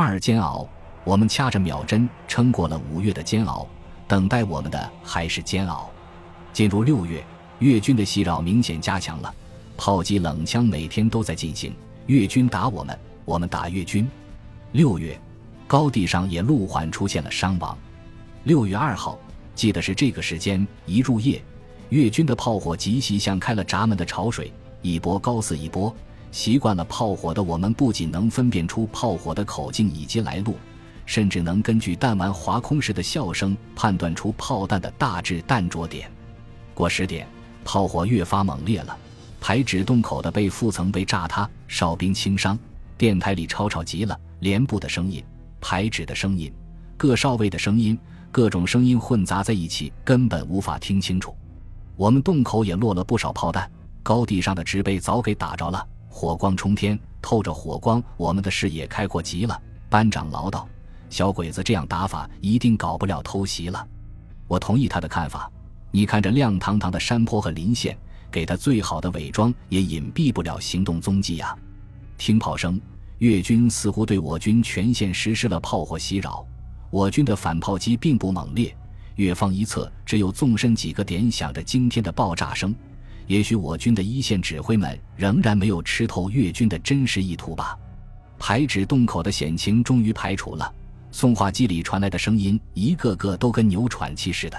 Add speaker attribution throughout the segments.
Speaker 1: 二煎熬，我们掐着秒针撑过了五月的煎熬，等待我们的还是煎熬。进入六月，越军的袭扰明显加强了，炮击、冷枪每天都在进行。越军打我们，我们打越军。六月，高地上也陆缓出现了伤亡。六月二号，记得是这个时间，一入夜，越军的炮火急袭，像开了闸门的潮水，一波高似一波。习惯了炮火的我们，不仅能分辨出炮火的口径以及来路，甚至能根据弹丸划空时的笑声判断出炮弹的大致弹着点。过十点，炮火越发猛烈了，排指洞口的被覆层被炸塌，哨兵轻伤。电台里吵吵极了，连部的声音、排指的声音、各哨位的声音，各种声音混杂在一起，根本无法听清楚。我们洞口也落了不少炮弹，高地上的植被早给打着了。火光冲天，透着火光，我们的视野开阔极了。班长唠叨：“小鬼子这样打法，一定搞不了偷袭了。”我同意他的看法。你看这亮堂堂的山坡和林线，给他最好的伪装，也隐蔽不了行动踪迹呀。听炮声，越军似乎对我军全线实施了炮火袭扰。我军的反炮击并不猛烈，越方一侧只有纵深几个点响着惊天的爆炸声。也许我军的一线指挥们仍然没有吃透越军的真实意图吧。排指洞口的险情终于排除了，送话机里传来的声音一个个都跟牛喘气似的。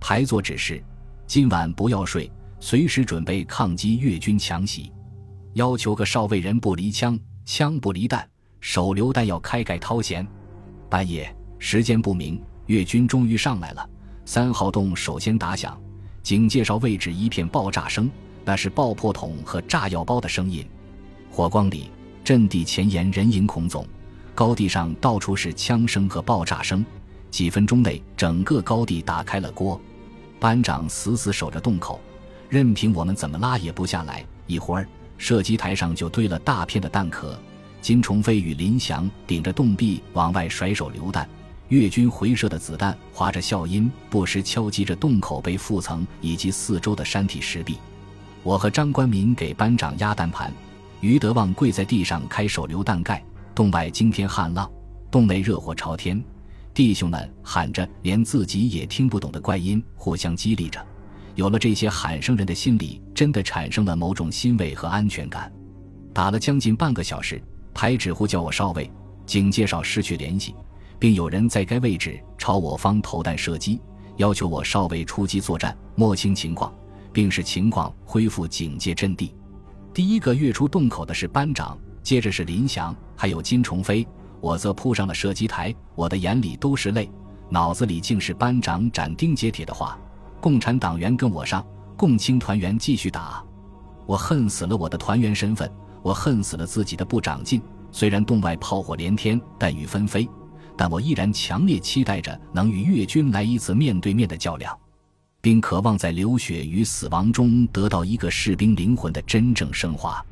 Speaker 1: 排座指示：今晚不要睡，随时准备抗击越军强袭。要求个少尉人不离枪，枪不离弹，手榴弹要开盖掏弦。半夜时间不明，越军终于上来了。三号洞首先打响。警戒哨位置一片爆炸声，那是爆破筒和炸药包的声音。火光里，阵地前沿人影孔总，高地上到处是枪声和爆炸声。几分钟内，整个高地打开了锅。班长死死守着洞口，任凭我们怎么拉也不下来。一会儿，射击台上就堆了大片的弹壳。金崇飞与林祥顶着洞壁往外甩手榴弹。越军回射的子弹划着笑音，不时敲击着洞口被覆层以及四周的山体石壁。我和张关民给班长压弹盘，于德旺跪在地上开手榴弹盖。洞外惊天撼浪，洞内热火朝天，弟兄们喊着连自己也听不懂的怪音，互相激励着。有了这些喊声，人的心里真的产生了某种欣慰和安全感。打了将近半个小时，排指挥叫我哨位，警戒哨失去联系。并有人在该位置朝我方投弹射击，要求我稍微出击作战，摸清情况，并使情况恢复警戒阵地。第一个跃出洞口的是班长，接着是林祥，还有金崇飞。我则扑上了射击台，我的眼里都是泪，脑子里竟是班长斩钉截铁的话：“共产党员跟我上，共青团员继续打。”我恨死了我的团员身份，我恨死了自己的不长进。虽然洞外炮火连天，弹雨纷飞。但我依然强烈期待着能与越军来一次面对面的较量，并渴望在流血与死亡中得到一个士兵灵魂的真正升华。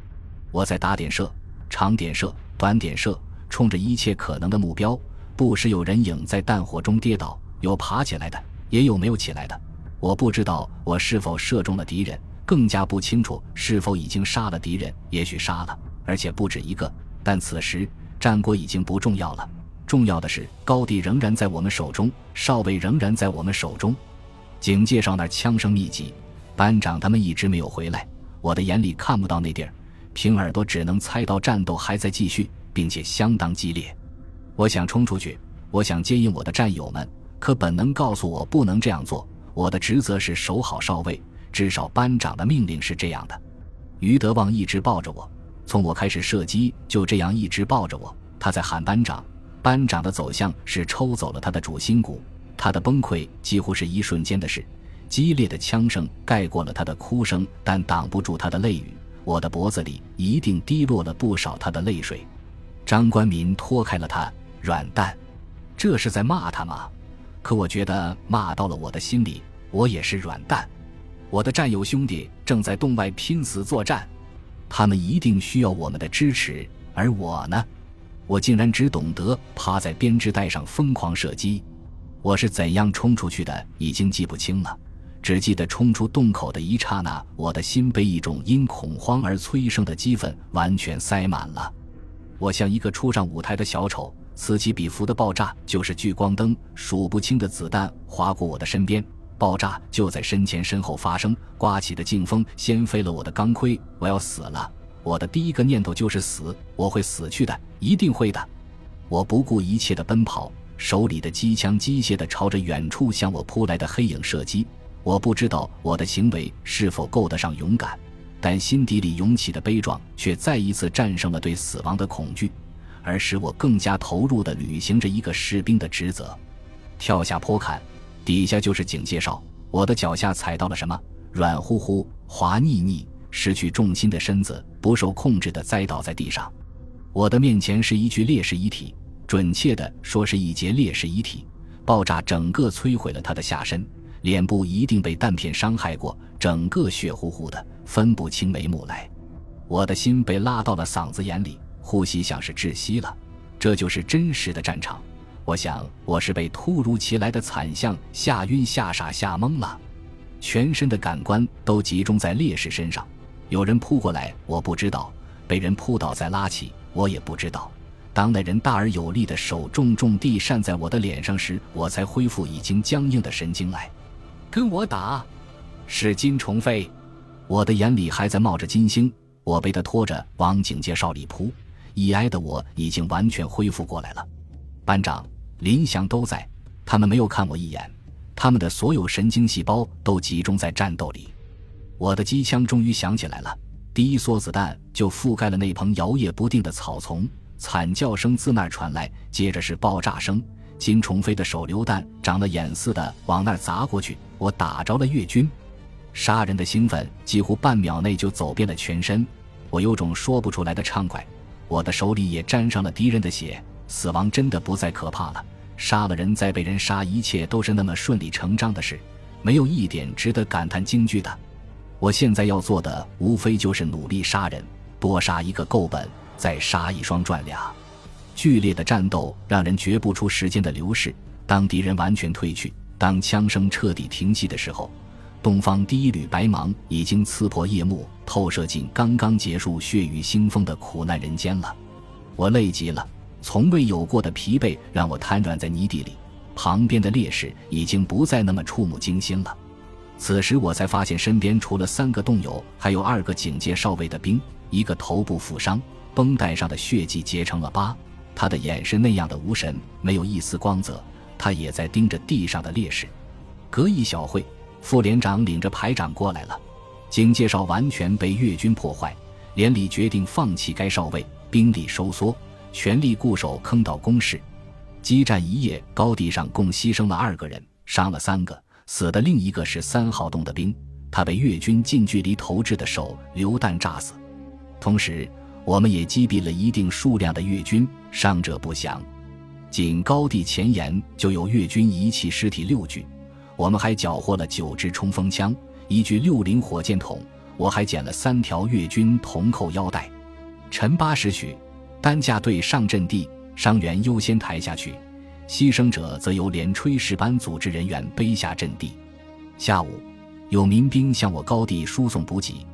Speaker 1: 我在打点射、长点射、短点射，冲着一切可能的目标。不时有人影在弹火中跌倒，有爬起来的，也有没有起来的。我不知道我是否射中了敌人，更加不清楚是否已经杀了敌人。也许杀了，而且不止一个。但此时战果已经不重要了。重要的是，高地仍然在我们手中，哨位仍然在我们手中。警戒哨那枪声密集，班长他们一直没有回来。我的眼里看不到那地儿，凭耳朵只能猜到战斗还在继续，并且相当激烈。我想冲出去，我想接应我的战友们，可本能告诉我不能这样做。我的职责是守好哨位，至少班长的命令是这样的。于德旺一直抱着我，从我开始射击就这样一直抱着我。他在喊班长。班长的走向是抽走了他的主心骨，他的崩溃几乎是一瞬间的事。激烈的枪声盖过了他的哭声，但挡不住他的泪雨。我的脖子里一定滴落了不少他的泪水。张关民拖开了他，软蛋，这是在骂他吗？可我觉得骂到了我的心里，我也是软蛋。我的战友兄弟正在洞外拼死作战，他们一定需要我们的支持，而我呢？我竟然只懂得趴在编织袋上疯狂射击，我是怎样冲出去的已经记不清了，只记得冲出洞口的一刹那，我的心被一种因恐慌而催生的激愤完全塞满了。我像一个初上舞台的小丑，此起彼伏的爆炸就是聚光灯，数不清的子弹划过我的身边，爆炸就在身前身后发生，刮起的劲风掀飞了我的钢盔，我要死了。我的第一个念头就是死，我会死去的，一定会的。我不顾一切的奔跑，手里的机枪机械的朝着远处向我扑来的黑影射击。我不知道我的行为是否够得上勇敢，但心底里涌起的悲壮却再一次战胜了对死亡的恐惧。而使我更加投入地履行着一个士兵的职责，跳下坡坎，底下就是警戒哨。我的脚下踩到了什么？软乎乎、滑腻腻，失去重心的身子不受控制地栽倒在地上。我的面前是一具烈士遗体，准确地说是一节烈士遗体。爆炸整个摧毁了他的下身，脸部一定被弹片伤害过，整个血乎乎的，分不清眉目来。我的心被拉到了嗓子眼里。呼吸像是窒息了，这就是真实的战场。我想，我是被突如其来的惨象吓晕、吓傻、吓懵了，全身的感官都集中在烈士身上。有人扑过来，我不知道；被人扑倒再拉起，我也不知道。当那人大而有力的手重重地扇在我的脸上时，我才恢复已经僵硬的神经来。跟我打，是金虫飞。我的眼里还在冒着金星，我被他拖着往警戒哨里扑。已挨的我已经完全恢复过来了，班长林祥都在，他们没有看我一眼，他们的所有神经细胞都集中在战斗里。我的机枪终于响起来了，第一梭子弹就覆盖了那棚摇曳不定的草丛，惨叫声自那儿传来，接着是爆炸声，金虫飞的手榴弹长了眼似的往那儿砸过去，我打着了越军，杀人的兴奋几乎半秒内就走遍了全身，我有种说不出来的畅快。我的手里也沾上了敌人的血，死亡真的不再可怕了。杀了人再被人杀，一切都是那么顺理成章的事，没有一点值得感叹惊惧的。我现在要做的，无非就是努力杀人，多杀一个够本，再杀一双赚俩。剧烈的战斗让人觉不出时间的流逝。当敌人完全退去，当枪声彻底停息的时候。东方第一缕白芒已经刺破夜幕，透射进刚刚结束血雨腥风的苦难人间了。我累极了，从未有过的疲惫让我瘫软在泥地里。旁边的烈士已经不再那么触目惊心了。此时我才发现，身边除了三个洞友，还有二个警戒哨位的兵，一个头部负伤，绷带上的血迹结成了疤，他的眼是那样的无神，没有一丝光泽。他也在盯着地上的烈士。隔一小会。副连长领着排长过来了，警戒哨完全被越军破坏，连里决定放弃该哨位，兵力收缩，全力固守坑道工事。激战一夜，高地上共牺牲了二个人，伤了三个，死的另一个是三号洞的兵，他被越军近距离投掷的手榴弹炸死。同时，我们也击毙了一定数量的越军，伤者不详。仅高地前沿就有越军遗弃尸体六具。我们还缴获了九支冲锋枪，一具六零火箭筒。我还捡了三条越军铜扣腰带。晨八时许，担架队上阵地，伤员优先抬下去，牺牲者则由连炊事班组织人员背下阵地。下午，有民兵向我高地输送补给，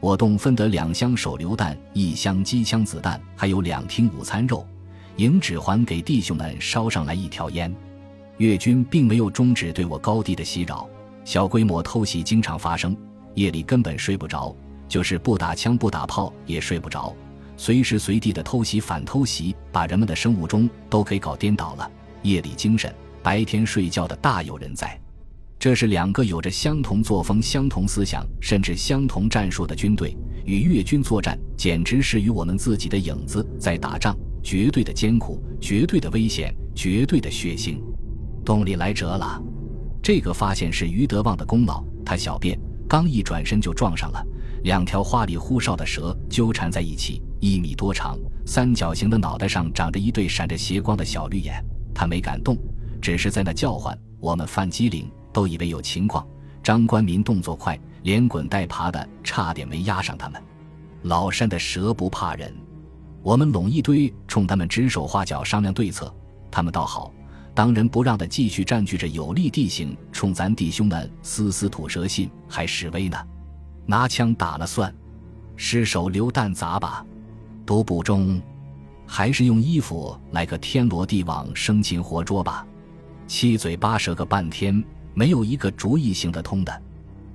Speaker 1: 我洞分得两箱手榴弹、一箱机枪子弹，还有两听午餐肉。营指还给弟兄们捎上来一条烟。越军并没有终止对我高地的袭扰，小规模偷袭经常发生，夜里根本睡不着，就是不打枪不打炮也睡不着，随时随地的偷袭反偷袭，把人们的生物钟都给搞颠倒了。夜里精神，白天睡觉的大有人在。这是两个有着相同作风、相同思想，甚至相同战术的军队，与越军作战，简直是与我们自己的影子在打仗，绝对的艰苦，绝对的危险，绝对的血腥。洞里来折了，这个发现是于德旺的功劳。他小便刚一转身就撞上了两条花里胡哨的蛇，纠缠在一起，一米多长，三角形的脑袋上长着一对闪着斜光的小绿眼。他没敢动，只是在那叫唤。我们犯机灵，都以为有情况。张官民动作快，连滚带爬的，差点没压上他们。老山的蛇不怕人，我们拢一堆，冲他们指手画脚商量对策。他们倒好。当仁不让的继续占据着有利地形，冲咱弟兄们嘶嘶吐舌信，还示威呢。拿枪打了算，失手榴弹砸吧，都不中。还是用衣服来个天罗地网、生擒活捉吧。七嘴八舌个半天，没有一个主意行得通的。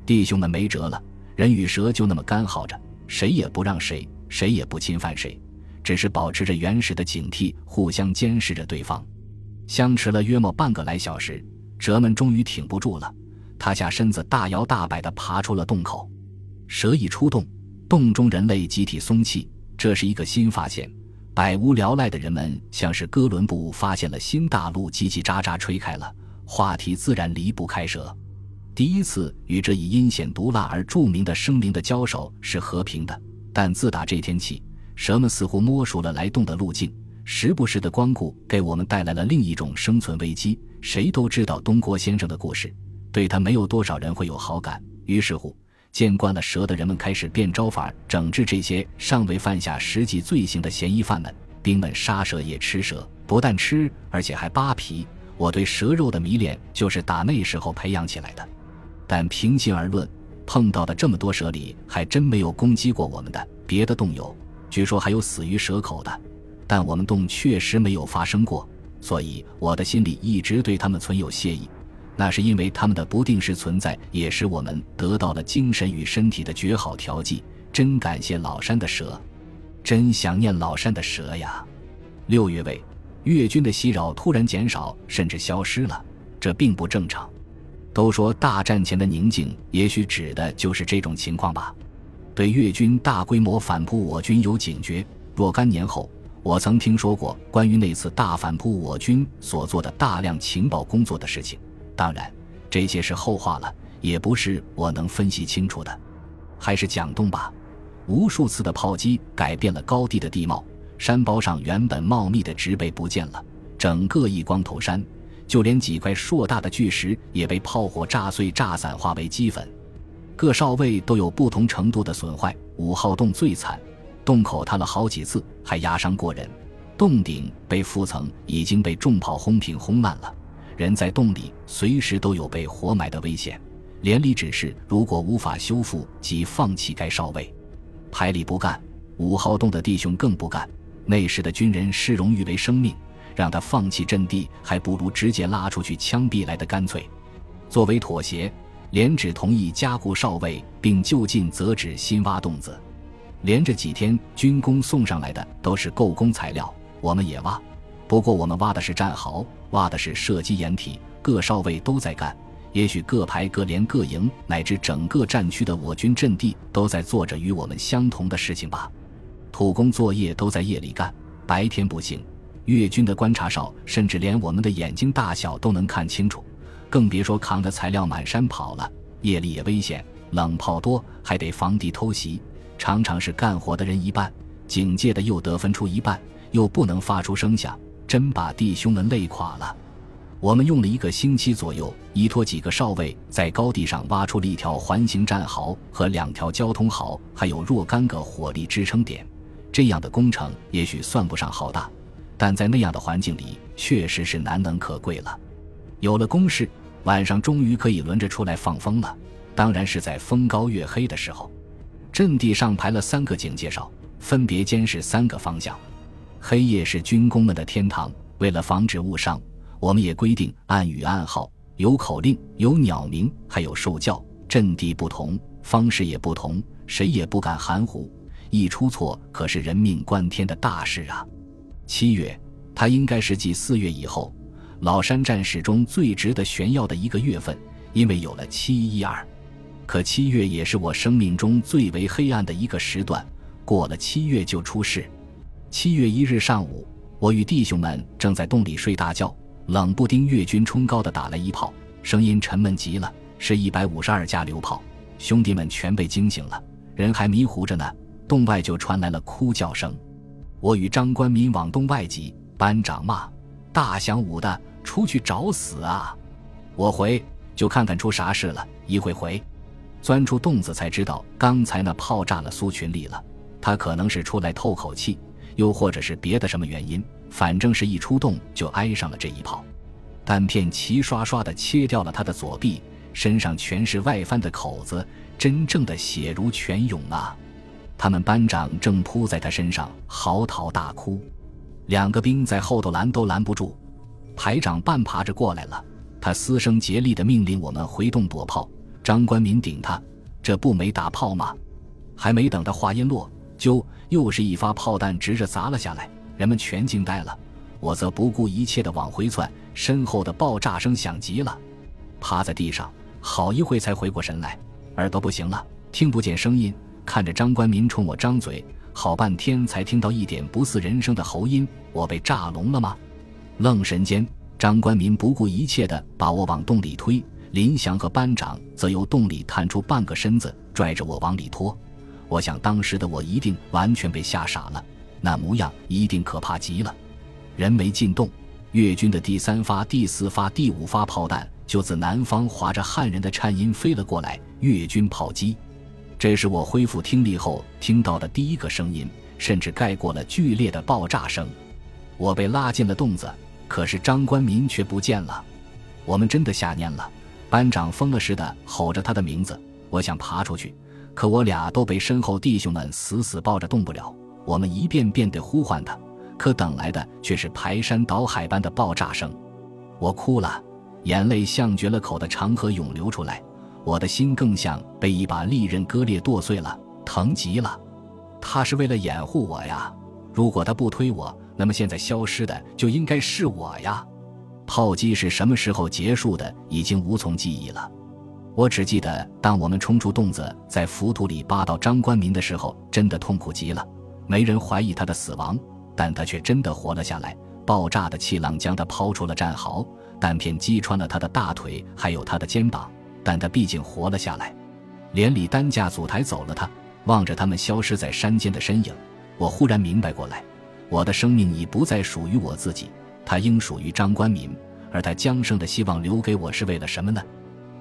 Speaker 1: 弟兄们没辙了，人与蛇就那么干耗着，谁也不让谁，谁也不侵犯谁，只是保持着原始的警惕，互相监视着对方。相持了约莫半个来小时，蛇们终于挺不住了，塌下身子，大摇大摆地爬出了洞口。蛇一出洞，洞中人类集体松气，这是一个新发现。百无聊赖的人们像是哥伦布发现了新大陆，叽叽喳喳吹开了话题，自然离不开蛇。第一次与这一阴险毒辣而著名的生灵的交手是和平的，但自打这天起，蛇们似乎摸熟了来洞的路径，时不时的光顾给我们带来了另一种生存危机。谁都知道东郭先生的故事，对他没有多少人会有好感。于是乎。见惯了蛇的人们开始变招法整治这些尚未犯下实际罪行的嫌疑犯们。兵们杀蛇也吃蛇，不但吃，而且还扒皮。我对蛇肉的迷恋就是打那时候培养起来的。但平心而论，碰到的这么多蛇里，还真没有攻击过我们的。别的洞有，据说还有死于蛇口的，但我们洞确实没有发生过，所以我的心里一直对他们存有谢意。那是因为他们的不定时存在，也使我们得到了精神与身体的绝好调剂。真感谢老山的蛇，真想念老山的蛇呀！六月尾，越军的袭扰突然减少，甚至消失了，这并不正常。都说大战前的宁静，也许指的就是这种情况吧。对越军大规模反扑我军有警觉。若干年后，我曾听说过关于那次大反扑我军所做的大量情报工作的事情。当然，这些是后话了，也不是我能分析清楚的。还是讲洞吧。无数次的炮击改变了高地的地貌，山包上原本茂密的植被不见了，整个一光头山，就连几块硕大的巨石也被炮火炸碎、炸散，化为齑粉。各哨位都有不同程度的损坏。五号洞最惨，洞口塌了好几次，还压伤过人。洞顶被覆层已经被重炮轰平、轰烂了。人在洞里，随时都有被活埋的危险。连里指示，如果无法修复，即放弃该哨位。排里不干，五号洞的弟兄更不干。那时的军人视荣誉为生命，让他放弃阵地，还不如直接拉出去枪毙来的干脆。作为妥协，连只同意加固哨位，并就近择址新挖洞子。连着几天，军工送上来的都是构工材料，我们也挖。不过我们挖的是战壕，挖的是射击掩体，各哨位都在干。也许各排、各连、各营，乃至整个战区的我军阵地，都在做着与我们相同的事情吧。土工作业都在夜里干，白天不行。越军的观察哨，甚至连我们的眼睛大小都能看清楚，更别说扛着材料满山跑了。夜里也危险，冷炮多，还得防敌偷袭，常常是干活的人一半，警戒的又得分出一半，又不能发出声响。真把弟兄们累垮了。我们用了一个星期左右，依托几个哨位，在高地上挖出了一条环形战壕和两条交通壕，还有若干个火力支撑点。这样的工程也许算不上浩大，但在那样的环境里，确实是难能可贵了。有了工事，晚上终于可以轮着出来放风了。当然是在风高月黑的时候。阵地上排了三个警戒哨，分别监视三个方向。黑夜是军工们的天堂。为了防止误伤，我们也规定暗语暗号，有口令，有鸟鸣，还有兽叫。阵地不同，方式也不同，谁也不敢含糊。一出错，可是人命关天的大事啊！七月，它应该是继四月以后，老山战史中最值得炫耀的一个月份，因为有了七一二。可七月也是我生命中最为黑暗的一个时段，过了七月就出事。七月一日上午，我与弟兄们正在洞里睡大觉，冷不丁越军冲高的打来一炮，声音沉闷极了，是一百五十二加榴炮。兄弟们全被惊醒了，人还迷糊着呢，洞外就传来了哭叫声。我与张官民往洞外挤，班长骂：“大响舞的，出去找死啊！”我回就看看出啥事了。一会回，钻出洞子才知道，刚才那炮炸了苏群力了，他可能是出来透口气。又或者是别的什么原因，反正是一出动就挨上了这一炮，弹片齐刷刷地切掉了他的左臂，身上全是外翻的口子，真正的血如泉涌啊！他们班长正扑在他身上嚎啕大哭，两个兵在后头拦都拦不住。排长半爬着过来了，他嘶声竭力地命令我们回洞躲炮。张官民顶他，这不没打炮吗？还没等他话音落，就又是一发炮弹直着砸了下来，人们全惊呆了。我则不顾一切地往回窜，身后的爆炸声响极了，趴在地上好一会才回过神来，耳朵不行了，听不见声音，看着张官民冲我张嘴，好半天才听到一点不似人声的喉音。我被炸聋了吗？愣神间，张官民不顾一切地把我往洞里推，林祥和班长则由洞里探出半个身子，拽着我往里拖。我想当时的我一定完全被吓傻了，那模样一定可怕极了。人没进洞，越军的第三发、第四发、第五发炮弹就自南方划着汉人的颤音飞了过来。越军炮击，这是我恢复听力后听到的第一个声音，甚至盖过了剧烈的爆炸声。我被拉进了洞子，可是张官民却不见了。我们真的吓蔫了。班长疯了似的吼着他的名字，我想爬出去，可我俩都被身后弟兄们死死抱着，动不了。我们一遍遍地呼唤他。可等来的却是排山倒海般的爆炸声，我哭了，眼泪像绝了口的长河涌流出来，我的心更像被一把利刃割裂剁碎了，疼极了。他是为了掩护我呀，如果他不推我，那么现在消失的就应该是我呀。炮击是什么时候结束的，已经无从记忆了。我只记得，当我们冲出洞子，在浮土里扒到张官民的时候，真的痛苦极了。没人怀疑他的死亡。但他却真的活了下来。爆炸的气浪将他抛出了战壕，弹片击穿了他的大腿，还有他的肩膀。但他毕竟活了下来。连里担架组抬走了他，望着他们消失在山间的身影，我忽然明白过来：我的生命已不再属于我自己，它应属于张官民。而他将生的希望留给我是为了什么呢？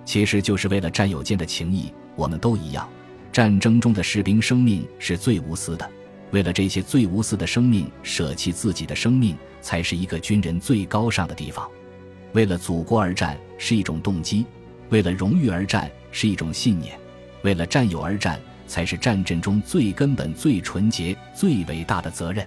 Speaker 1: 其实就是为了战友间的情谊。我们都一样，战争中的士兵生命是最无私的。为了这些最无私的生命，舍弃自己的生命，才是一个军人最高尚的地方。为了祖国而战是一种动机，为了荣誉而战是一种信念，为了战友而战才是战争中最根本、最纯洁、最伟大的责任。